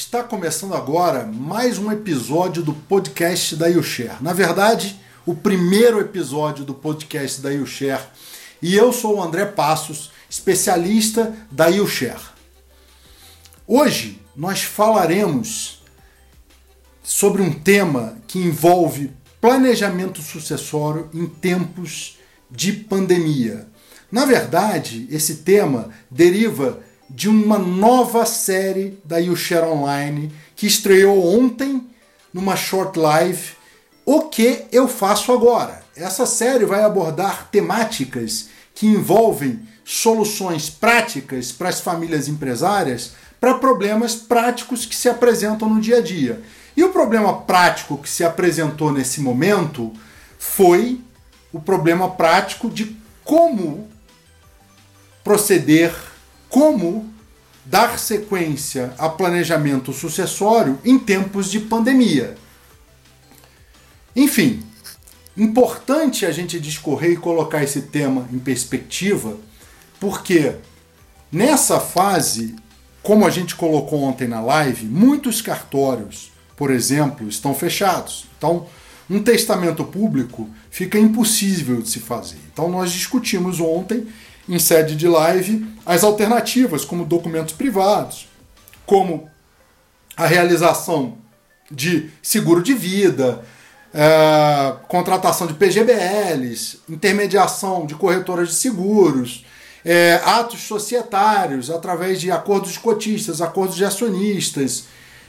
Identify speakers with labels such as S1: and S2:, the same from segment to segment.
S1: está começando agora mais um episódio do podcast da YouShare. Na verdade, o primeiro episódio do podcast da YouShare. E eu sou o André Passos, especialista da YouShare. Hoje nós falaremos sobre um tema que envolve planejamento sucessório em tempos de pandemia. Na verdade, esse tema deriva de uma nova série da YouShare Online que estreou ontem numa short live. O que eu faço agora? Essa série vai abordar temáticas que envolvem soluções práticas para as famílias empresárias para problemas práticos que se apresentam no dia a dia. E o problema prático que se apresentou nesse momento foi o problema prático de como proceder como dar sequência a planejamento sucessório em tempos de pandemia. Enfim, importante a gente discorrer e colocar esse tema em perspectiva, porque nessa fase, como a gente colocou ontem na live, muitos cartórios, por exemplo, estão fechados. Então, um testamento público fica impossível de se fazer. Então, nós discutimos ontem em sede de live as alternativas, como documentos privados, como a realização de seguro de vida, é, contratação de PGBLs, intermediação de corretoras de seguros, é, atos societários através de acordos de cotistas, acordos de acionistas,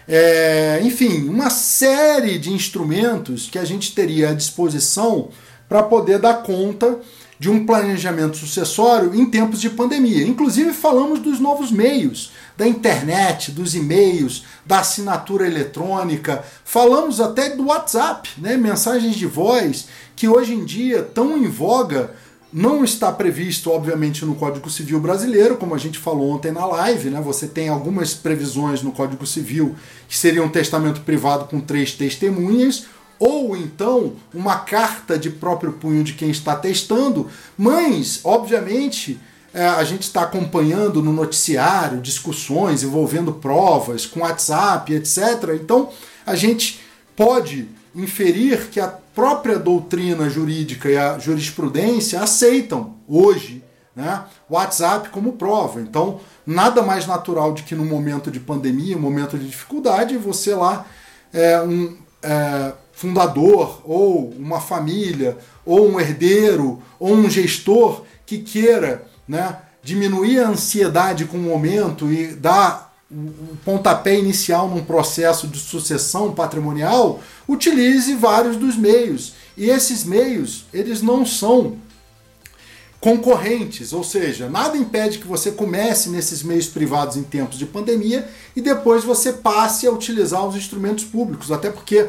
S1: é, enfim, uma série de instrumentos que a gente teria à disposição para poder dar conta de um planejamento sucessório em tempos de pandemia. Inclusive, falamos dos novos meios, da internet, dos e-mails, da assinatura eletrônica, falamos até do WhatsApp, né? mensagens de voz, que hoje em dia tão em voga. Não está previsto, obviamente, no Código Civil brasileiro, como a gente falou ontem na live, né? Você tem algumas previsões no Código Civil que seria um testamento privado com três testemunhas, ou então uma carta de próprio punho de quem está testando, mas, obviamente, é, a gente está acompanhando no noticiário discussões envolvendo provas com WhatsApp, etc. Então, a gente pode inferir que a própria doutrina jurídica e a jurisprudência aceitam hoje né, WhatsApp como prova. Então, nada mais natural de que no momento de pandemia, um momento de dificuldade, você lá é, um, é, fundador, ou uma família, ou um herdeiro, ou um gestor que queira né, diminuir a ansiedade com o momento e dar o pontapé inicial num processo de sucessão patrimonial, utilize vários dos meios. E esses meios, eles não são concorrentes, ou seja, nada impede que você comece nesses meios privados em tempos de pandemia e depois você passe a utilizar os instrumentos públicos, até porque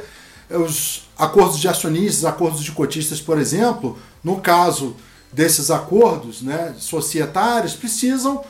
S1: os acordos de acionistas, acordos de cotistas, por exemplo, no caso desses acordos né, societários, precisam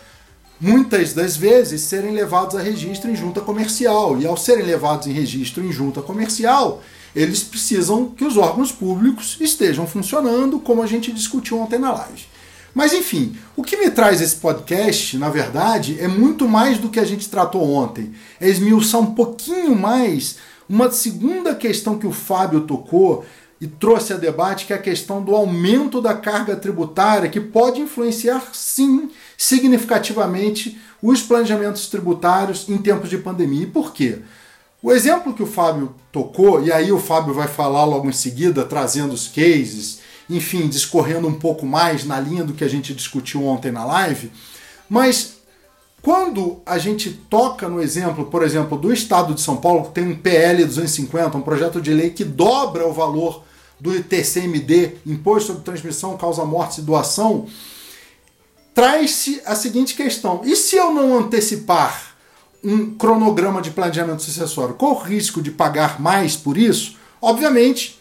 S1: muitas das vezes serem levados a registro em junta comercial. E ao serem levados em registro em junta comercial, eles precisam que os órgãos públicos estejam funcionando, como a gente discutiu ontem na live. Mas enfim, o que me traz esse podcast, na verdade, é muito mais do que a gente tratou ontem. É esmiuçar um pouquinho mais uma segunda questão que o Fábio tocou e trouxe a debate, que é a questão do aumento da carga tributária, que pode influenciar, sim, significativamente os planejamentos tributários em tempos de pandemia. E por quê? O exemplo que o Fábio tocou, e aí o Fábio vai falar logo em seguida, trazendo os cases, enfim, discorrendo um pouco mais na linha do que a gente discutiu ontem na live, mas quando a gente toca no exemplo, por exemplo, do Estado de São Paulo, que tem um PL 250, um projeto de lei que dobra o valor do ITCMD, Imposto sobre Transmissão, Causa Morte e Doação, traz-se a seguinte questão: e se eu não antecipar um cronograma de planejamento sucessório, qual o risco de pagar mais por isso? Obviamente,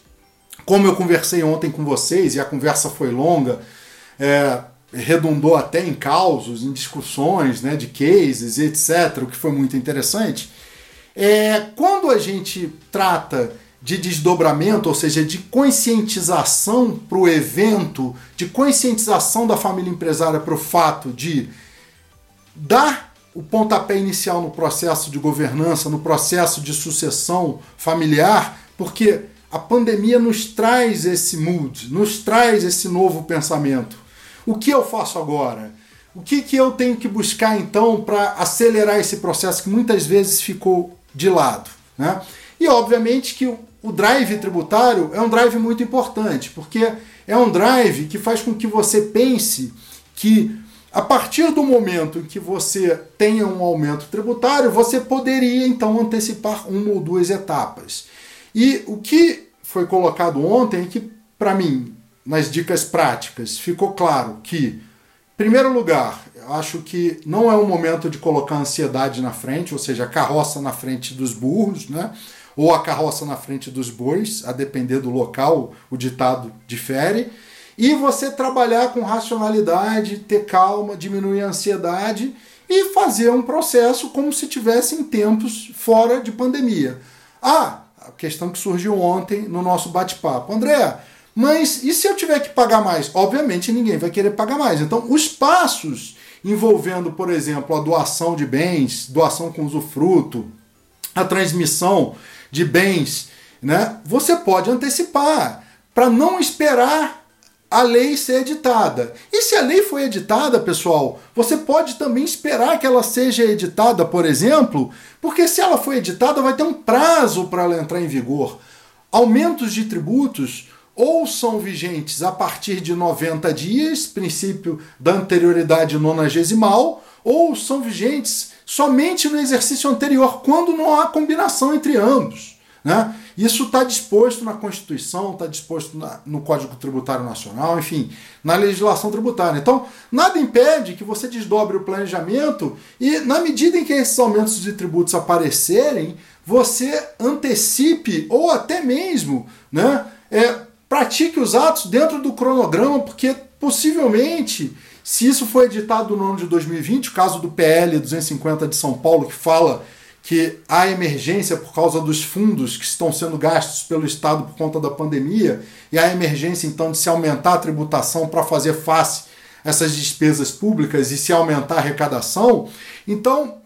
S1: como eu conversei ontem com vocês, e a conversa foi longa, é, redundou até em causos, em discussões né, de cases, etc., o que foi muito interessante. É, quando a gente trata de desdobramento, ou seja, de conscientização para o evento, de conscientização da família empresária para o fato de dar o pontapé inicial no processo de governança, no processo de sucessão familiar, porque a pandemia nos traz esse mood, nos traz esse novo pensamento. O que eu faço agora? O que, que eu tenho que buscar então para acelerar esse processo que muitas vezes ficou de lado? Né? E obviamente que o drive tributário é um drive muito importante, porque é um drive que faz com que você pense que a partir do momento em que você tenha um aumento tributário, você poderia então antecipar uma ou duas etapas. E o que foi colocado ontem é que, para mim, nas dicas práticas, ficou claro que, em primeiro lugar, acho que não é o momento de colocar ansiedade na frente, ou seja, a carroça na frente dos burros, né? ou a carroça na frente dos bois, a depender do local, o ditado difere e você trabalhar com racionalidade, ter calma, diminuir a ansiedade e fazer um processo como se tivesse em tempos fora de pandemia. Ah, a questão que surgiu ontem no nosso bate-papo. André, mas e se eu tiver que pagar mais? Obviamente ninguém vai querer pagar mais. Então, os passos envolvendo, por exemplo, a doação de bens, doação com usufruto, a transmissão de bens, né? Você pode antecipar para não esperar a lei ser editada. E se a lei foi editada, pessoal, você pode também esperar que ela seja editada, por exemplo, porque se ela foi editada, vai ter um prazo para ela entrar em vigor. Aumentos de tributos ou são vigentes a partir de 90 dias, princípio da anterioridade nonagesimal, ou são vigentes somente no exercício anterior, quando não há combinação entre ambos. Né? Isso está disposto na Constituição, está disposto na, no Código Tributário Nacional, enfim, na legislação tributária. Então, nada impede que você desdobre o planejamento e, na medida em que esses aumentos de tributos aparecerem, você antecipe ou até mesmo né, é, pratique os atos dentro do cronograma, porque possivelmente, se isso for editado no ano de 2020, o caso do PL 250 de São Paulo, que fala que há emergência por causa dos fundos que estão sendo gastos pelo Estado por conta da pandemia, e há emergência então de se aumentar a tributação para fazer face a essas despesas públicas e se aumentar a arrecadação. Então,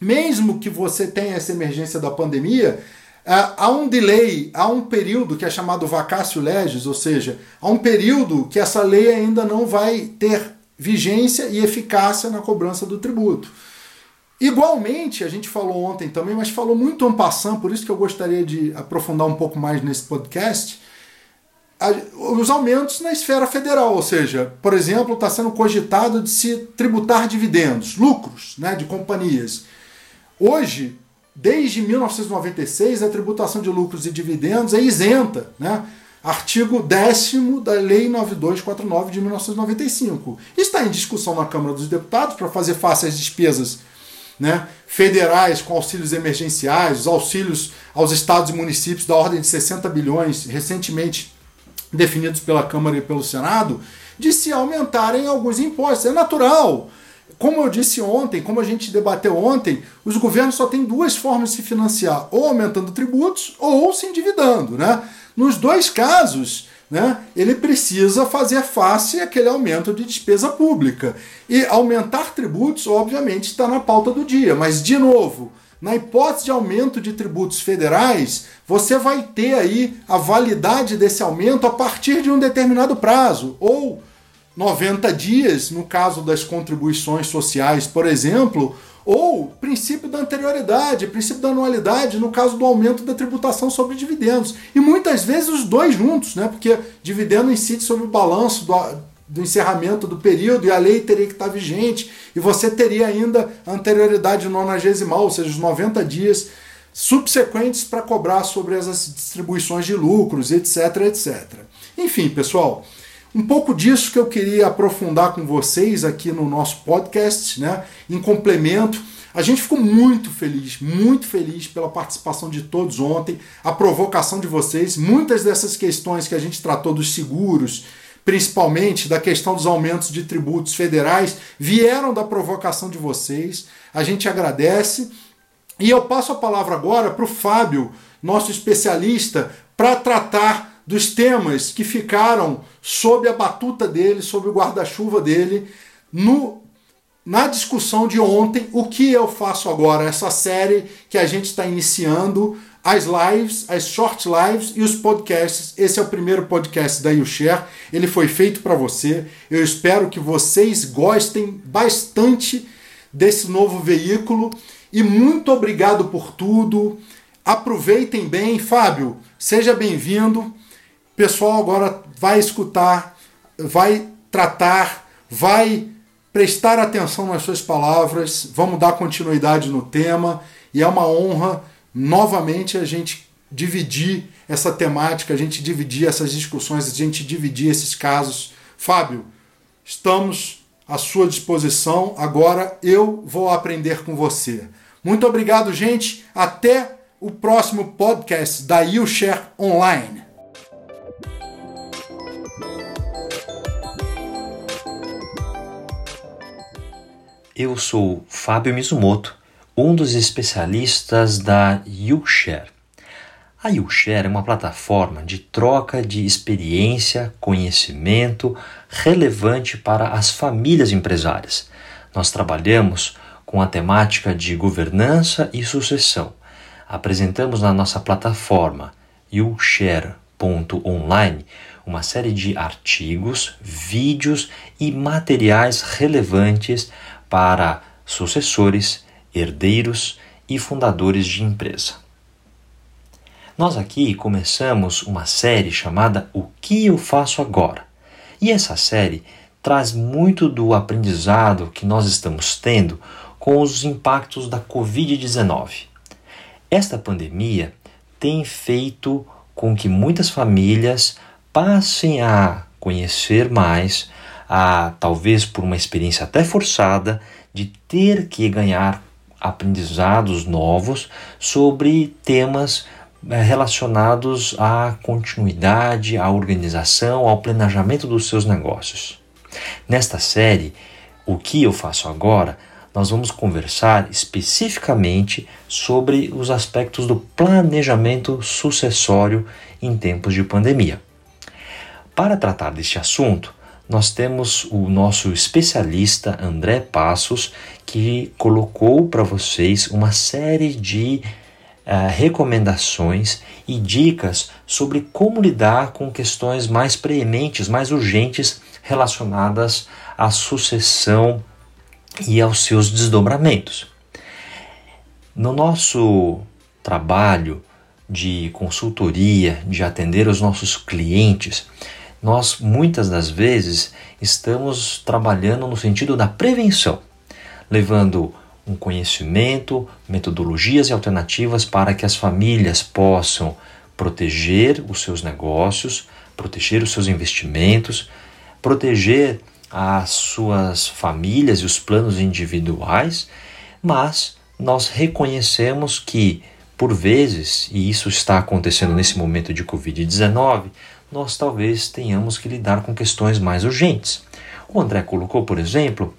S1: mesmo que você tenha essa emergência da pandemia, há um delay, há um período que é chamado vacácio legis, ou seja, há um período que essa lei ainda não vai ter vigência e eficácia na cobrança do tributo. Igualmente, a gente falou ontem também, mas falou muito en passant, por isso que eu gostaria de aprofundar um pouco mais nesse podcast, os aumentos na esfera federal, ou seja, por exemplo, está sendo cogitado de se tributar dividendos, lucros né, de companhias. Hoje, desde 1996, a tributação de lucros e dividendos é isenta, né? Artigo 10 da Lei 9249 de 1995. Está em discussão na Câmara dos Deputados para fazer face às despesas né, federais com auxílios emergenciais, os auxílios aos estados e municípios da ordem de 60 bilhões, recentemente definidos pela Câmara e pelo Senado, de se aumentarem alguns impostos. É natural. Como eu disse ontem, como a gente debateu ontem, os governos só têm duas formas de se financiar, ou aumentando tributos ou se endividando. Né? Nos dois casos, né, ele precisa fazer face àquele aumento de despesa pública. E aumentar tributos, obviamente, está na pauta do dia. Mas, de novo, na hipótese de aumento de tributos federais, você vai ter aí a validade desse aumento a partir de um determinado prazo, ou 90 dias, no caso das contribuições sociais, por exemplo, ou princípio da anterioridade, princípio da anualidade, no caso do aumento da tributação sobre dividendos. E muitas vezes os dois juntos, né? porque dividendo incide sobre o balanço do, do encerramento do período e a lei teria que estar vigente, e você teria ainda anterioridade nonagesimal, ou seja, os 90 dias subsequentes para cobrar sobre as distribuições de lucros, etc, etc. Enfim, pessoal, um pouco disso que eu queria aprofundar com vocês aqui no nosso podcast, né? Em complemento, a gente ficou muito feliz, muito feliz pela participação de todos ontem, a provocação de vocês. Muitas dessas questões que a gente tratou dos seguros, principalmente da questão dos aumentos de tributos federais, vieram da provocação de vocês. A gente agradece. E eu passo a palavra agora para o Fábio, nosso especialista, para tratar dos temas que ficaram sob a batuta dele, sob o guarda-chuva dele, no na discussão de ontem, o que eu faço agora, essa série que a gente está iniciando, as lives, as short lives e os podcasts. Esse é o primeiro podcast da YouShare. Ele foi feito para você. Eu espero que vocês gostem bastante desse novo veículo e muito obrigado por tudo. Aproveitem bem, Fábio. Seja bem-vindo. Pessoal agora vai escutar, vai tratar, vai prestar atenção nas suas palavras. Vamos dar continuidade no tema e é uma honra novamente a gente dividir essa temática, a gente dividir essas discussões, a gente dividir esses casos. Fábio, estamos à sua disposição. Agora eu vou aprender com você. Muito obrigado, gente. Até o próximo podcast da YouShare Online.
S2: Eu sou Fábio Mizumoto um dos especialistas da YouShare. A YouShare é uma plataforma de troca de experiência, conhecimento relevante para as famílias empresárias. Nós trabalhamos com a temática de governança e sucessão. Apresentamos na nossa plataforma YouShare.online uma série de artigos, vídeos e materiais relevantes para sucessores herdeiros e fundadores de empresa. Nós aqui começamos uma série chamada O que eu faço agora? E essa série traz muito do aprendizado que nós estamos tendo com os impactos da Covid-19. Esta pandemia tem feito com que muitas famílias passem a conhecer mais, a talvez por uma experiência até forçada, de ter que ganhar aprendizados novos sobre temas eh, relacionados à continuidade, à organização, ao planejamento dos seus negócios. Nesta série, o que eu faço agora, nós vamos conversar especificamente sobre os aspectos do planejamento sucessório em tempos de pandemia. Para tratar deste assunto, nós temos o nosso especialista André Passos, que colocou para vocês uma série de uh, recomendações e dicas sobre como lidar com questões mais preementes, mais urgentes relacionadas à sucessão e aos seus desdobramentos. No nosso trabalho de consultoria, de atender os nossos clientes, nós muitas das vezes estamos trabalhando no sentido da prevenção, levando um conhecimento, metodologias e alternativas para que as famílias possam proteger os seus negócios, proteger os seus investimentos, proteger as suas famílias e os planos individuais, mas nós reconhecemos que, por vezes, e isso está acontecendo nesse momento de Covid-19, nós talvez tenhamos que lidar com questões mais urgentes. O André colocou, por exemplo,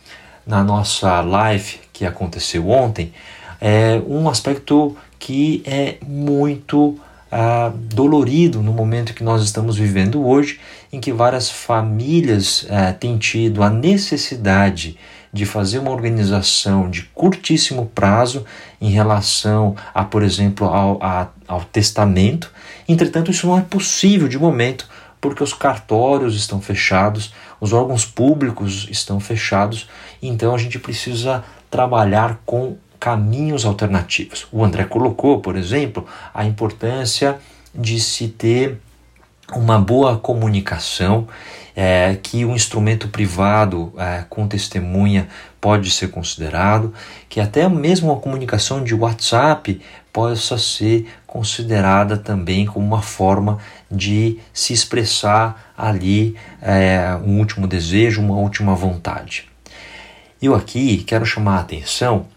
S2: na nossa live que aconteceu ontem, é um aspecto que é muito ah, dolorido no momento que nós estamos vivendo hoje, em que várias famílias ah, têm tido a necessidade de fazer uma organização de curtíssimo prazo em relação a, por exemplo, ao, a, ao testamento. Entretanto, isso não é possível de momento porque os cartórios estão fechados, os órgãos públicos estão fechados, então a gente precisa trabalhar com caminhos alternativos. O André colocou, por exemplo, a importância de se ter uma boa comunicação, é, que um instrumento privado é, com testemunha pode ser considerado, que até mesmo a comunicação de WhatsApp possa ser considerada também como uma forma de se expressar ali é, um último desejo, uma última vontade. Eu aqui quero chamar a atenção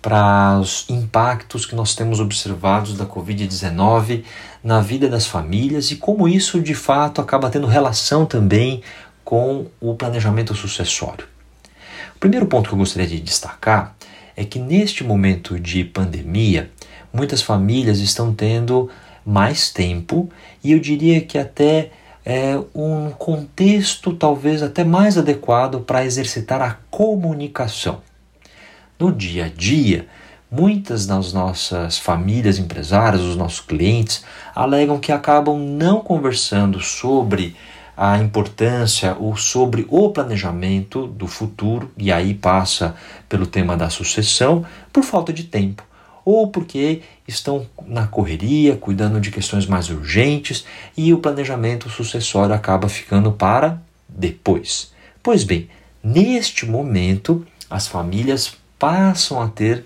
S2: para os impactos que nós temos observados da Covid-19 na vida das famílias e como isso de fato acaba tendo relação também com o planejamento sucessório. O primeiro ponto que eu gostaria de destacar é que neste momento de pandemia, muitas famílias estão tendo mais tempo e eu diria que até é um contexto talvez até mais adequado para exercitar a comunicação. No dia a dia, muitas das nossas famílias empresárias, os nossos clientes, alegam que acabam não conversando sobre a importância ou sobre o planejamento do futuro, e aí passa pelo tema da sucessão, por falta de tempo, ou porque estão na correria, cuidando de questões mais urgentes e o planejamento sucessório acaba ficando para depois. Pois bem, neste momento, as famílias passam a ter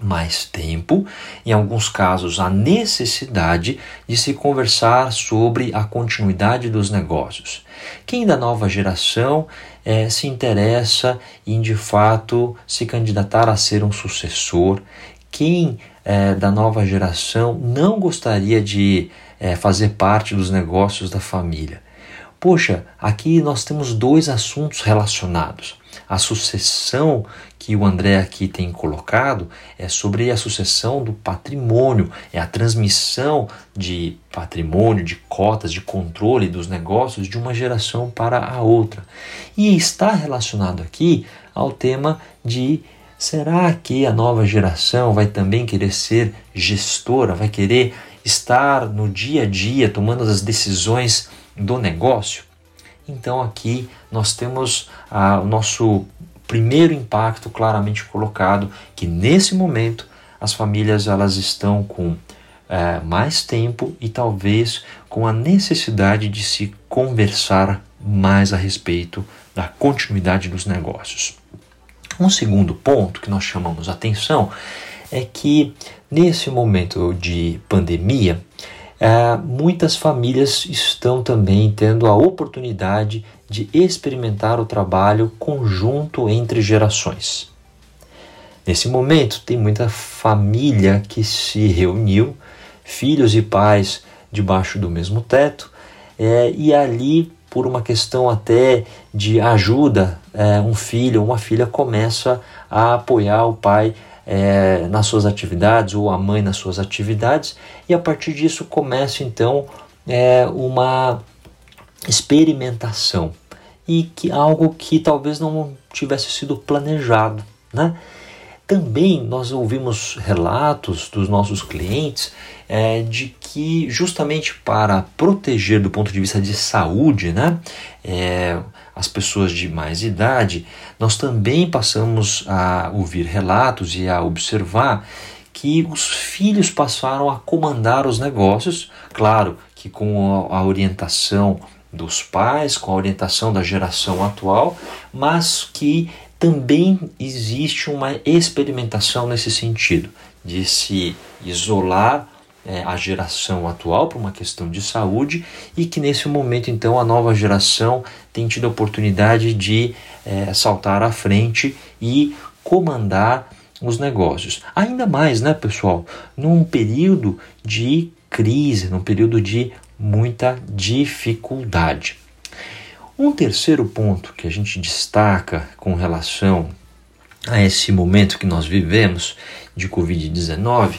S2: mais tempo, em alguns casos, a necessidade de se conversar sobre a continuidade dos negócios. Quem da nova geração é, se interessa em de fato se candidatar a ser um sucessor? Quem é, da nova geração não gostaria de é, fazer parte dos negócios da família? Poxa, aqui nós temos dois assuntos relacionados. A sucessão que o André aqui tem colocado é sobre a sucessão do patrimônio, é a transmissão de patrimônio, de cotas, de controle dos negócios de uma geração para a outra. E está relacionado aqui ao tema de será que a nova geração vai também querer ser gestora, vai querer estar no dia a dia tomando as decisões do negócio. Então aqui nós temos o nosso primeiro impacto claramente colocado que nesse momento as famílias elas estão com é, mais tempo e talvez com a necessidade de se conversar mais a respeito da continuidade dos negócios. Um segundo ponto que nós chamamos atenção é que nesse momento de pandemia é, muitas famílias estão também tendo a oportunidade de experimentar o trabalho conjunto entre gerações. Nesse momento, tem muita família que se reuniu, filhos e pais debaixo do mesmo teto, é, e ali, por uma questão até de ajuda, é, um filho ou uma filha começa a apoiar o pai é, nas suas atividades ou a mãe nas suas atividades, e a partir disso começa então é, uma experimentação e que algo que talvez não tivesse sido planejado, né? Também nós ouvimos relatos dos nossos clientes é, de que justamente para proteger do ponto de vista de saúde, né, é, as pessoas de mais idade, nós também passamos a ouvir relatos e a observar que os filhos passaram a comandar os negócios, claro que com a orientação dos pais, com a orientação da geração atual, mas que também existe uma experimentação nesse sentido, de se isolar é, a geração atual por uma questão de saúde e que nesse momento então a nova geração tem tido a oportunidade de é, saltar à frente e comandar os negócios. Ainda mais, né, pessoal, num período de crise, num período de muita dificuldade. Um terceiro ponto que a gente destaca com relação a esse momento que nós vivemos de Covid-19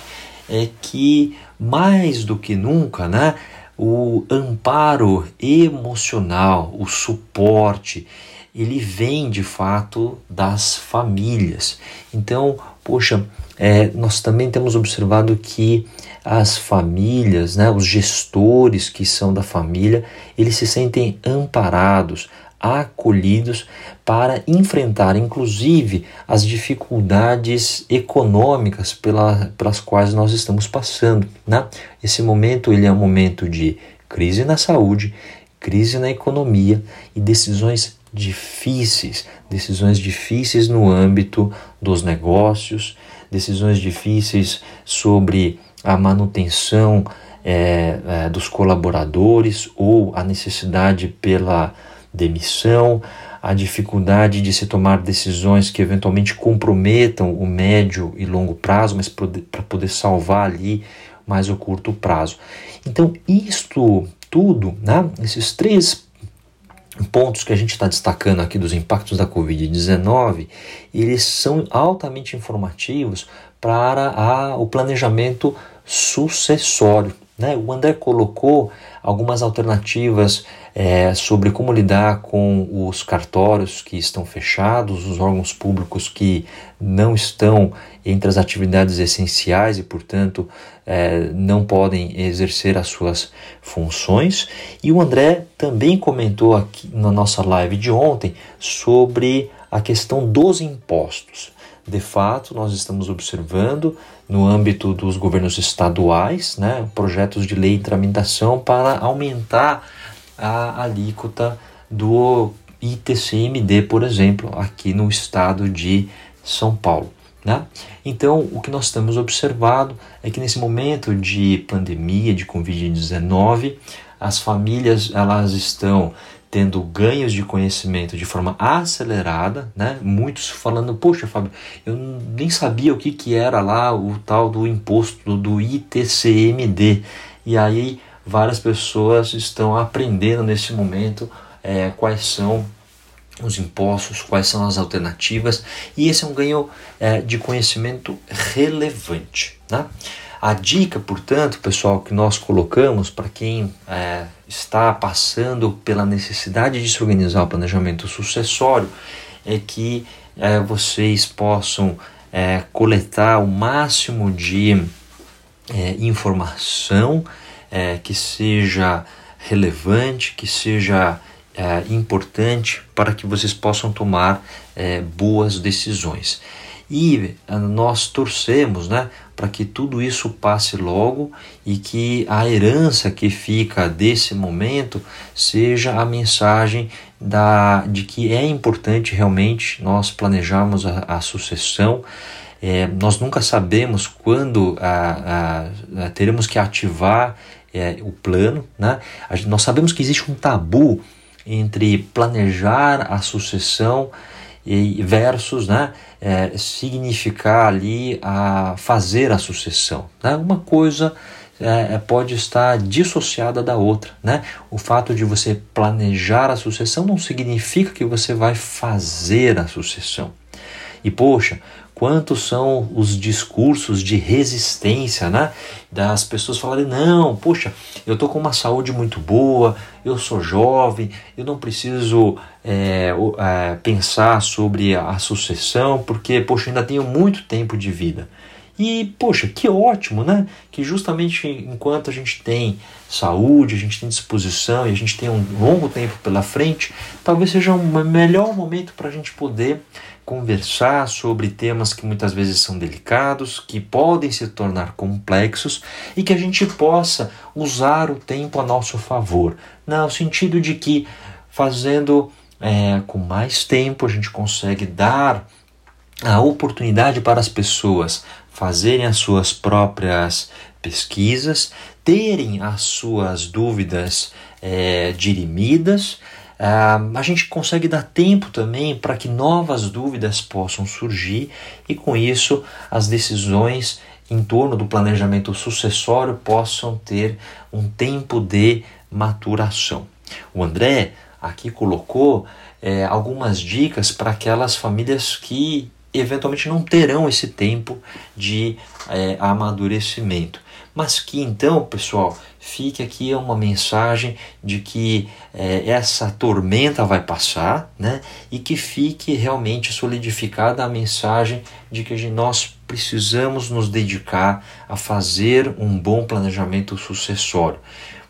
S2: é que, mais do que nunca, né, o amparo emocional, o suporte, ele vem de fato das famílias. Então, poxa, é, nós também temos observado que as famílias, né, os gestores que são da família, eles se sentem amparados, acolhidos para enfrentar, inclusive, as dificuldades econômicas pela, pelas quais nós estamos passando. Né? Esse momento ele é um momento de crise na saúde, crise na economia e decisões difíceis, decisões difíceis no âmbito dos negócios, decisões difíceis sobre a manutenção é, é, dos colaboradores ou a necessidade pela demissão, a dificuldade de se tomar decisões que eventualmente comprometam o médio e longo prazo, mas para poder salvar ali mais o curto prazo. Então, isto tudo, né, esses três pontos que a gente está destacando aqui dos impactos da Covid-19, eles são altamente informativos para a, o planejamento sucessório. Né? O André colocou algumas alternativas é, sobre como lidar com os cartórios que estão fechados, os órgãos públicos que não estão entre as atividades essenciais e, portanto, é, não podem exercer as suas funções. E o André também comentou aqui na nossa live de ontem sobre a questão dos impostos. De fato, nós estamos observando no âmbito dos governos estaduais, né, projetos de lei em tramitação para aumentar a alíquota do ITCMD, por exemplo, aqui no estado de São Paulo. Né? Então, o que nós temos observado é que nesse momento de pandemia de Covid-19, as famílias elas estão tendo ganhos de conhecimento de forma acelerada, né? Muitos falando, poxa, Fábio, eu nem sabia o que, que era lá o tal do imposto do ITCMD. E aí várias pessoas estão aprendendo nesse momento é, quais são os impostos, quais são as alternativas, e esse é um ganho é, de conhecimento relevante. Né? A dica, portanto, pessoal, que nós colocamos para quem é, está passando pela necessidade de se organizar o planejamento sucessório é que é, vocês possam é, coletar o máximo de é, informação que seja relevante, que seja importante para que vocês possam tomar boas decisões. E nós torcemos né, para que tudo isso passe logo e que a herança que fica desse momento seja a mensagem da, de que é importante realmente nós planejarmos a, a sucessão. É, nós nunca sabemos quando a, a teremos que ativar é, o plano. Né? nós sabemos que existe um tabu entre planejar a sucessão e versus né, é, significar ali a fazer a sucessão. Né? Uma coisa é, é, pode estar dissociada da outra. Né? O fato de você planejar a sucessão não significa que você vai fazer a sucessão. E poxa, quantos são os discursos de resistência, né? Das pessoas falarem: não, poxa, eu tô com uma saúde muito boa, eu sou jovem, eu não preciso é, é, pensar sobre a sucessão, porque, poxa, ainda tenho muito tempo de vida. E, poxa, que ótimo, né? Que justamente enquanto a gente tem saúde, a gente tem disposição e a gente tem um longo tempo pela frente, talvez seja um melhor momento para a gente poder conversar sobre temas que muitas vezes são delicados, que podem se tornar complexos e que a gente possa usar o tempo a nosso favor, no sentido de que fazendo é, com mais tempo a gente consegue dar a oportunidade para as pessoas fazerem as suas próprias pesquisas, terem as suas dúvidas é, dirimidas Uh, a gente consegue dar tempo também para que novas dúvidas possam surgir e com isso as decisões em torno do planejamento sucessório possam ter um tempo de maturação. O André aqui colocou é, algumas dicas para aquelas famílias que eventualmente não terão esse tempo de é, amadurecimento. Mas que então, pessoal, fique aqui uma mensagem de que é, essa tormenta vai passar, né? E que fique realmente solidificada a mensagem de que nós precisamos nos dedicar a fazer um bom planejamento sucessório.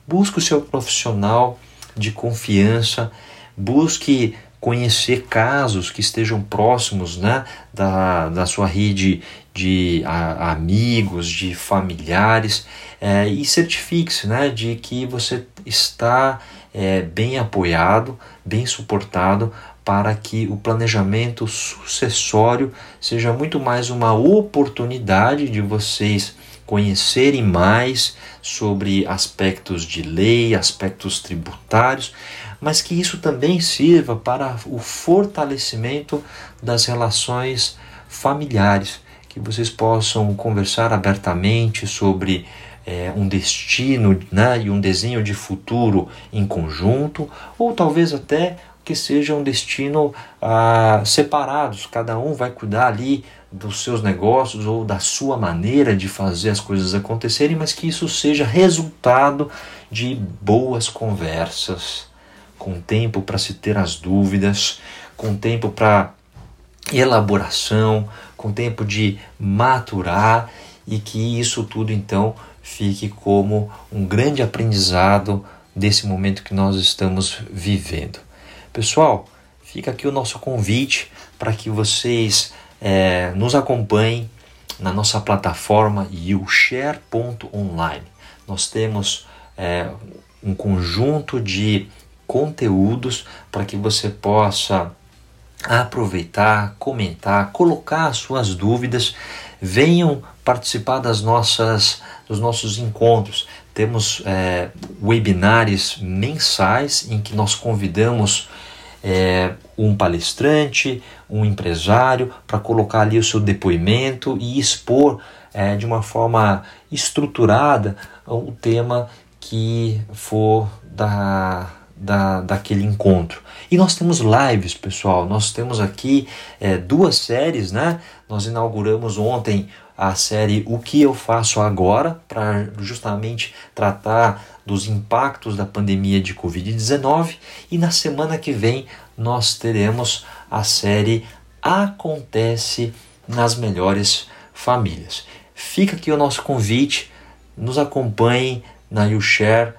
S2: Busque o seu profissional de confiança, busque conhecer casos que estejam próximos né, da, da sua rede de a, amigos, de familiares, é, e certifique-se né, de que você está é, bem apoiado, bem suportado para que o planejamento sucessório seja muito mais uma oportunidade de vocês conhecerem mais sobre aspectos de lei, aspectos tributários, mas que isso também sirva para o fortalecimento das relações familiares que vocês possam conversar abertamente sobre é, um destino né, e um desenho de futuro em conjunto, ou talvez até que seja um destino ah, separados, cada um vai cuidar ali dos seus negócios ou da sua maneira de fazer as coisas acontecerem, mas que isso seja resultado de boas conversas, com tempo para se ter as dúvidas, com tempo para elaboração, com tempo de maturar e que isso tudo então fique como um grande aprendizado desse momento que nós estamos vivendo. Pessoal, fica aqui o nosso convite para que vocês é, nos acompanhem na nossa plataforma youshare.online. Nós temos é, um conjunto de conteúdos para que você possa aproveitar, comentar, colocar as suas dúvidas, venham participar das nossas, dos nossos encontros. Temos é, webinários mensais em que nós convidamos é, um palestrante, um empresário, para colocar ali o seu depoimento e expor é, de uma forma estruturada o tema que for da, da, daquele encontro. E nós temos lives, pessoal. Nós temos aqui é, duas séries, né? Nós inauguramos ontem a série O que eu faço agora, para justamente tratar dos impactos da pandemia de Covid-19. E na semana que vem nós teremos a série Acontece nas Melhores Famílias. Fica aqui o nosso convite, nos acompanhem na YouShare.online